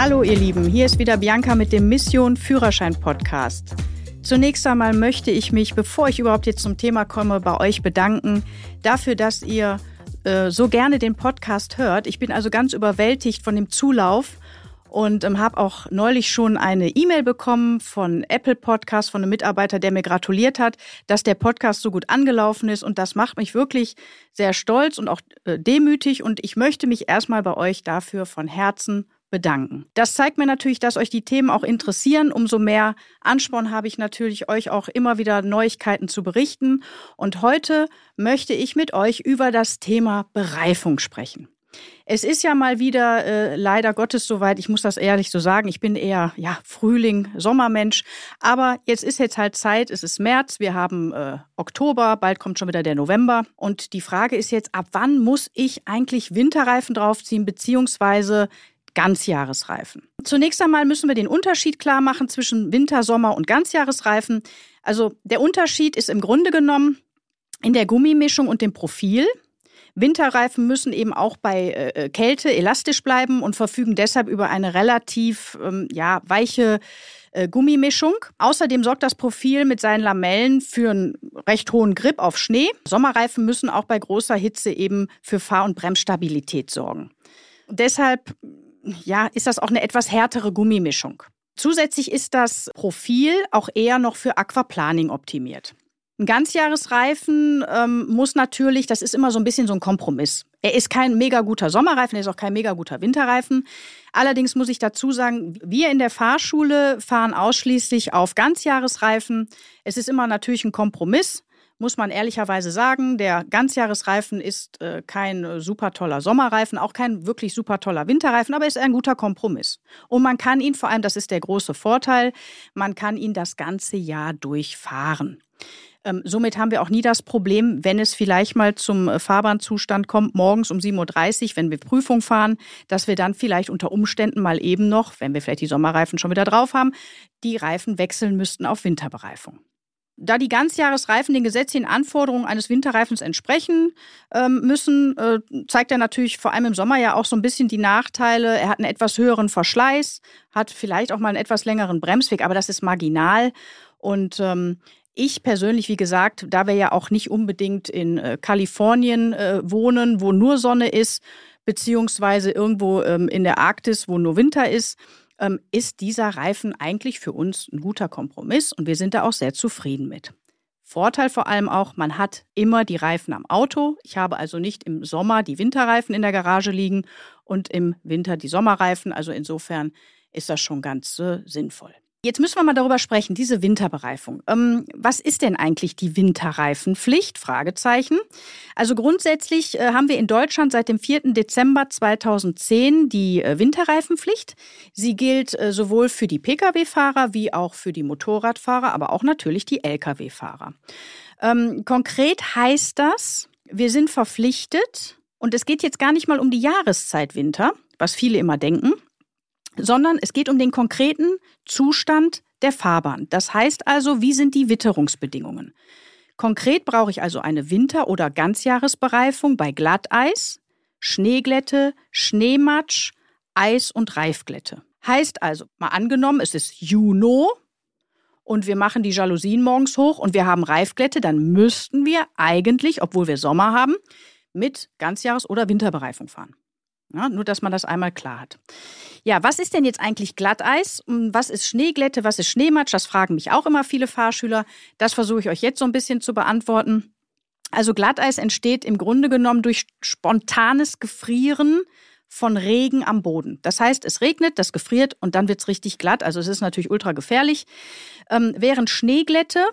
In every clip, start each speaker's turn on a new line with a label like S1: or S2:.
S1: Hallo ihr Lieben, hier ist wieder Bianca mit dem Mission Führerschein Podcast. Zunächst einmal möchte ich mich, bevor ich überhaupt jetzt zum Thema komme, bei euch bedanken dafür, dass ihr äh, so gerne den Podcast hört. Ich bin also ganz überwältigt von dem Zulauf und ähm, habe auch neulich schon eine E-Mail bekommen von Apple Podcast von einem Mitarbeiter, der mir gratuliert hat, dass der Podcast so gut angelaufen ist und das macht mich wirklich sehr stolz und auch äh, demütig und ich möchte mich erstmal bei euch dafür von Herzen bedanken. Das zeigt mir natürlich, dass euch die Themen auch interessieren. Umso mehr Ansporn habe ich natürlich, euch auch immer wieder Neuigkeiten zu berichten. Und heute möchte ich mit euch über das Thema Bereifung sprechen. Es ist ja mal wieder äh, leider Gottes soweit, ich muss das ehrlich so sagen, ich bin eher ja Frühling, Sommermensch, aber jetzt ist jetzt halt Zeit, es ist März, wir haben äh, Oktober, bald kommt schon wieder der November und die Frage ist jetzt, ab wann muss ich eigentlich Winterreifen draufziehen beziehungsweise Ganzjahresreifen. Zunächst einmal müssen wir den Unterschied klar machen zwischen Winter, Sommer und Ganzjahresreifen. Also der Unterschied ist im Grunde genommen in der Gummimischung und dem Profil. Winterreifen müssen eben auch bei äh, äh, Kälte elastisch bleiben und verfügen deshalb über eine relativ ähm, ja, weiche äh, Gummimischung. Außerdem sorgt das Profil mit seinen Lamellen für einen recht hohen Grip auf Schnee. Sommerreifen müssen auch bei großer Hitze eben für Fahr- und Bremsstabilität sorgen. deshalb ja, ist das auch eine etwas härtere Gummimischung. Zusätzlich ist das Profil auch eher noch für Aquaplaning optimiert. Ein Ganzjahresreifen ähm, muss natürlich, das ist immer so ein bisschen so ein Kompromiss. Er ist kein mega guter Sommerreifen, er ist auch kein mega guter Winterreifen. Allerdings muss ich dazu sagen, wir in der Fahrschule fahren ausschließlich auf Ganzjahresreifen. Es ist immer natürlich ein Kompromiss muss man ehrlicherweise sagen, der Ganzjahresreifen ist äh, kein äh, super toller Sommerreifen, auch kein wirklich super toller Winterreifen, aber ist ein guter Kompromiss. Und man kann ihn vor allem, das ist der große Vorteil, man kann ihn das ganze Jahr durchfahren. Ähm, somit haben wir auch nie das Problem, wenn es vielleicht mal zum äh, Fahrbahnzustand kommt, morgens um 7.30 Uhr, wenn wir Prüfung fahren, dass wir dann vielleicht unter Umständen mal eben noch, wenn wir vielleicht die Sommerreifen schon wieder drauf haben, die Reifen wechseln müssten auf Winterbereifung. Da die Ganzjahresreifen den gesetzlichen Anforderungen eines Winterreifens entsprechen ähm, müssen, äh, zeigt er natürlich vor allem im Sommer ja auch so ein bisschen die Nachteile. Er hat einen etwas höheren Verschleiß, hat vielleicht auch mal einen etwas längeren Bremsweg, aber das ist marginal. Und ähm, ich persönlich, wie gesagt, da wir ja auch nicht unbedingt in äh, Kalifornien äh, wohnen, wo nur Sonne ist, beziehungsweise irgendwo ähm, in der Arktis, wo nur Winter ist, ähm, ist dieser Reifen eigentlich für uns ein guter Kompromiss und wir sind da auch sehr zufrieden mit. Vorteil vor allem auch, man hat immer die Reifen am Auto. Ich habe also nicht im Sommer die Winterreifen in der Garage liegen und im Winter die Sommerreifen. Also insofern ist das schon ganz äh, sinnvoll. Jetzt müssen wir mal darüber sprechen, diese Winterbereifung. Ähm, was ist denn eigentlich die Winterreifenpflicht? Fragezeichen. Also grundsätzlich äh, haben wir in Deutschland seit dem 4. Dezember 2010 die äh, Winterreifenpflicht. Sie gilt äh, sowohl für die Pkw-Fahrer wie auch für die Motorradfahrer, aber auch natürlich die Lkw-Fahrer. Ähm, konkret heißt das, wir sind verpflichtet, und es geht jetzt gar nicht mal um die Jahreszeit Winter, was viele immer denken, sondern es geht um den konkreten Zustand der Fahrbahn. Das heißt also, wie sind die Witterungsbedingungen? Konkret brauche ich also eine Winter- oder Ganzjahresbereifung bei Glatteis, Schneeglätte, Schneematsch, Eis- und Reifglätte. Heißt also, mal angenommen, es ist Juno und wir machen die Jalousien morgens hoch und wir haben Reifglätte, dann müssten wir eigentlich, obwohl wir Sommer haben, mit Ganzjahres- oder Winterbereifung fahren. Ja, nur, dass man das einmal klar hat. Ja, was ist denn jetzt eigentlich Glatteis? Was ist Schneeglätte? Was ist Schneematsch? Das fragen mich auch immer viele Fahrschüler. Das versuche ich euch jetzt so ein bisschen zu beantworten. Also Glatteis entsteht im Grunde genommen durch spontanes Gefrieren von Regen am Boden. Das heißt, es regnet, das gefriert und dann wird es richtig glatt. Also es ist natürlich ultra gefährlich. Ähm, während Schneeglätte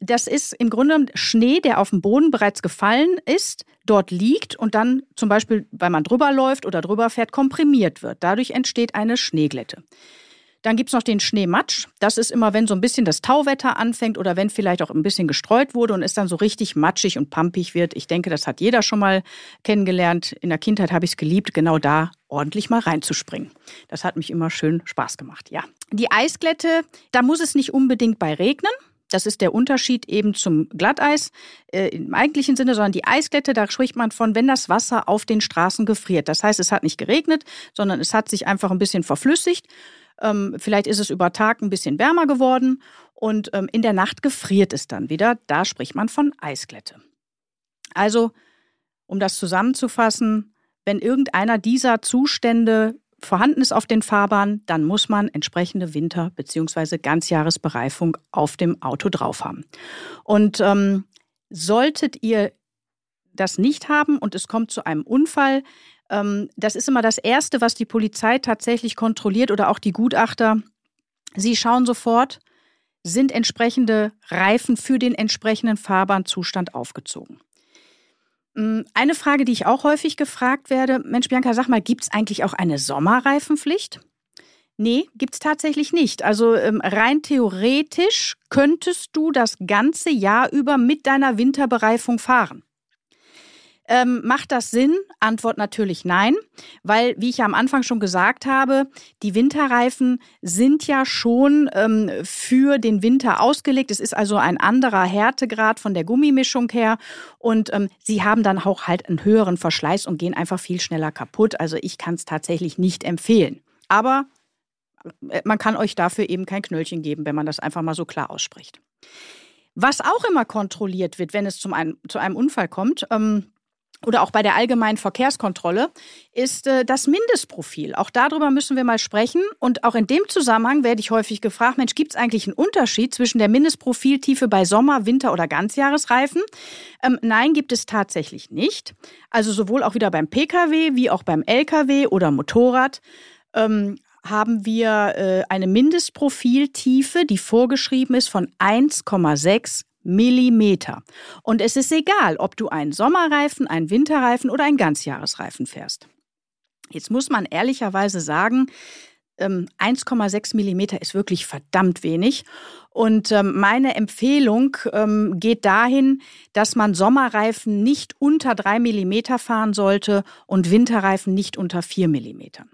S1: das ist im Grunde Schnee, der auf dem Boden bereits gefallen ist, dort liegt und dann zum Beispiel, weil man drüber läuft oder drüber fährt, komprimiert wird. Dadurch entsteht eine Schneeglätte. Dann gibt es noch den Schneematsch. Das ist immer, wenn so ein bisschen das Tauwetter anfängt oder wenn vielleicht auch ein bisschen gestreut wurde und es dann so richtig matschig und pampig wird. Ich denke, das hat jeder schon mal kennengelernt. In der Kindheit habe ich es geliebt, genau da ordentlich mal reinzuspringen. Das hat mich immer schön Spaß gemacht, ja. Die Eisglätte, da muss es nicht unbedingt bei regnen. Das ist der Unterschied eben zum Glatteis äh, im eigentlichen Sinne, sondern die Eisglätte, da spricht man von, wenn das Wasser auf den Straßen gefriert. Das heißt, es hat nicht geregnet, sondern es hat sich einfach ein bisschen verflüssigt. Ähm, vielleicht ist es über Tag ein bisschen wärmer geworden und ähm, in der Nacht gefriert es dann wieder. Da spricht man von Eisglätte. Also, um das zusammenzufassen, wenn irgendeiner dieser Zustände vorhanden ist auf den Fahrbahnen, dann muss man entsprechende Winter- bzw. Ganzjahresbereifung auf dem Auto drauf haben. Und ähm, solltet ihr das nicht haben und es kommt zu einem Unfall, ähm, das ist immer das Erste, was die Polizei tatsächlich kontrolliert oder auch die Gutachter. Sie schauen sofort, sind entsprechende Reifen für den entsprechenden Fahrbahnzustand aufgezogen. Mm, eine Frage, die ich auch häufig gefragt werde, Mensch, Bianca, sag mal, gibt es eigentlich auch eine Sommerreifenpflicht? Nee, gibt es tatsächlich nicht. Also ähm, rein theoretisch könntest du das ganze Jahr über mit deiner Winterbereifung fahren. Ähm, macht das Sinn? Antwort natürlich nein, weil, wie ich ja am Anfang schon gesagt habe, die Winterreifen sind ja schon ähm, für den Winter ausgelegt. Es ist also ein anderer Härtegrad von der Gummimischung her und ähm, sie haben dann auch halt einen höheren Verschleiß und gehen einfach viel schneller kaputt. Also ich kann es tatsächlich nicht empfehlen. Aber äh, man kann euch dafür eben kein Knöllchen geben, wenn man das einfach mal so klar ausspricht. Was auch immer kontrolliert wird, wenn es zum ein, zu einem Unfall kommt, ähm, oder auch bei der allgemeinen Verkehrskontrolle ist äh, das Mindestprofil. Auch darüber müssen wir mal sprechen. Und auch in dem Zusammenhang werde ich häufig gefragt, Mensch, gibt es eigentlich einen Unterschied zwischen der Mindestprofiltiefe bei Sommer-, Winter- oder Ganzjahresreifen? Ähm, nein, gibt es tatsächlich nicht. Also sowohl auch wieder beim Pkw wie auch beim Lkw oder Motorrad ähm, haben wir äh, eine Mindestprofiltiefe, die vorgeschrieben ist von 1,6 Millimeter. Und es ist egal, ob du einen Sommerreifen, einen Winterreifen oder einen Ganzjahresreifen fährst. Jetzt muss man ehrlicherweise sagen, 1,6 ähm, Millimeter ist wirklich verdammt wenig. Und ähm, meine Empfehlung ähm, geht dahin, dass man Sommerreifen nicht unter 3 Millimeter fahren sollte und Winterreifen nicht unter 4 Millimeter.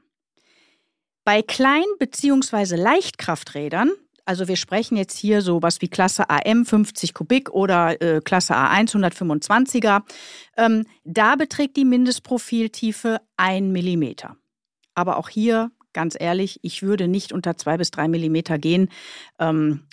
S1: Bei Klein- bzw. Leichtkrafträdern also wir sprechen jetzt hier so was wie Klasse AM 50 Kubik oder äh, Klasse A1 125er. Ähm, da beträgt die Mindestprofiltiefe 1 Millimeter. Aber auch hier, ganz ehrlich, ich würde nicht unter 2 bis 3 Millimeter gehen. Ähm,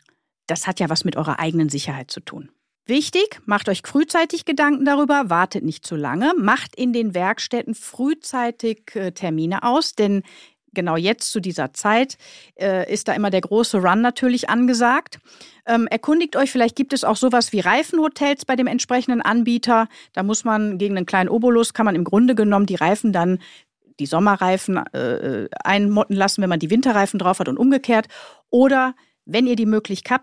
S1: das hat ja was mit eurer eigenen Sicherheit zu tun. Wichtig, macht euch frühzeitig Gedanken darüber, wartet nicht zu lange, macht in den Werkstätten frühzeitig äh, Termine aus, denn genau jetzt zu dieser Zeit äh, ist da immer der große Run natürlich angesagt. Ähm, erkundigt euch, vielleicht gibt es auch sowas wie Reifenhotels bei dem entsprechenden Anbieter. Da muss man gegen einen kleinen Obolus, kann man im Grunde genommen die Reifen dann, die Sommerreifen äh, einmotten lassen, wenn man die Winterreifen drauf hat und umgekehrt. Oder wenn ihr die Möglichkeit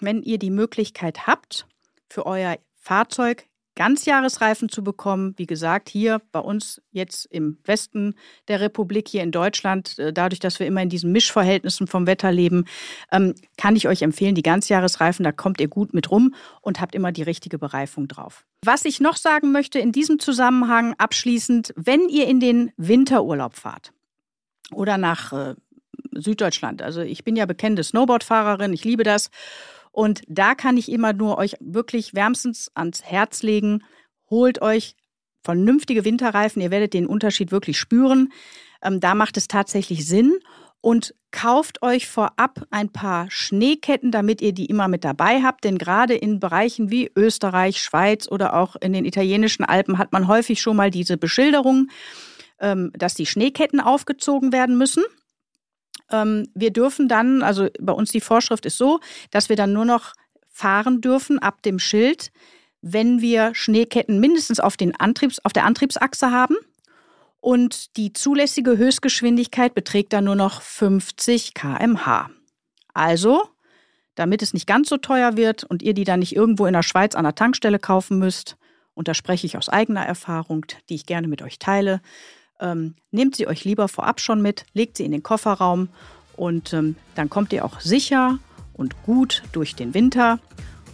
S1: wenn ihr die Möglichkeit habt, für euer Fahrzeug Ganzjahresreifen zu bekommen. Wie gesagt, hier bei uns jetzt im Westen der Republik, hier in Deutschland, äh, dadurch, dass wir immer in diesen Mischverhältnissen vom Wetter leben, ähm, kann ich euch empfehlen, die Ganzjahresreifen, da kommt ihr gut mit rum und habt immer die richtige Bereifung drauf. Was ich noch sagen möchte in diesem Zusammenhang abschließend, wenn ihr in den Winterurlaub fahrt oder nach äh, Süddeutschland, also ich bin ja bekennende Snowboardfahrerin, ich liebe das und da kann ich immer nur euch wirklich wärmstens ans Herz legen, holt euch vernünftige Winterreifen, ihr werdet den Unterschied wirklich spüren. Ähm, da macht es tatsächlich Sinn und kauft euch vorab ein paar Schneeketten, damit ihr die immer mit dabei habt. Denn gerade in Bereichen wie Österreich, Schweiz oder auch in den italienischen Alpen hat man häufig schon mal diese Beschilderung, ähm, dass die Schneeketten aufgezogen werden müssen. Ähm, wir dürfen dann, also bei uns die Vorschrift ist so, dass wir dann nur noch fahren dürfen ab dem Schild, wenn wir Schneeketten mindestens auf, den Antriebs, auf der Antriebsachse haben. Und die zulässige Höchstgeschwindigkeit beträgt dann nur noch 50 km/h. Also, damit es nicht ganz so teuer wird und ihr die dann nicht irgendwo in der Schweiz an der Tankstelle kaufen müsst, und da spreche ich aus eigener Erfahrung, die ich gerne mit euch teile, ähm, nehmt sie euch lieber vorab schon mit, legt sie in den Kofferraum und ähm, dann kommt ihr auch sicher und gut durch den Winter.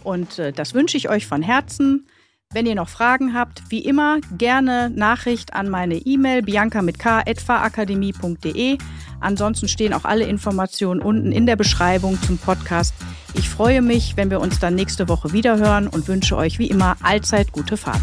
S1: Und äh, das wünsche ich euch von Herzen. Wenn ihr noch Fragen habt, wie immer gerne Nachricht an meine E-Mail bianca mit k Ansonsten stehen auch alle Informationen unten in der Beschreibung zum Podcast. Ich freue mich, wenn wir uns dann nächste Woche wieder hören und wünsche euch wie immer allzeit gute Fahrt.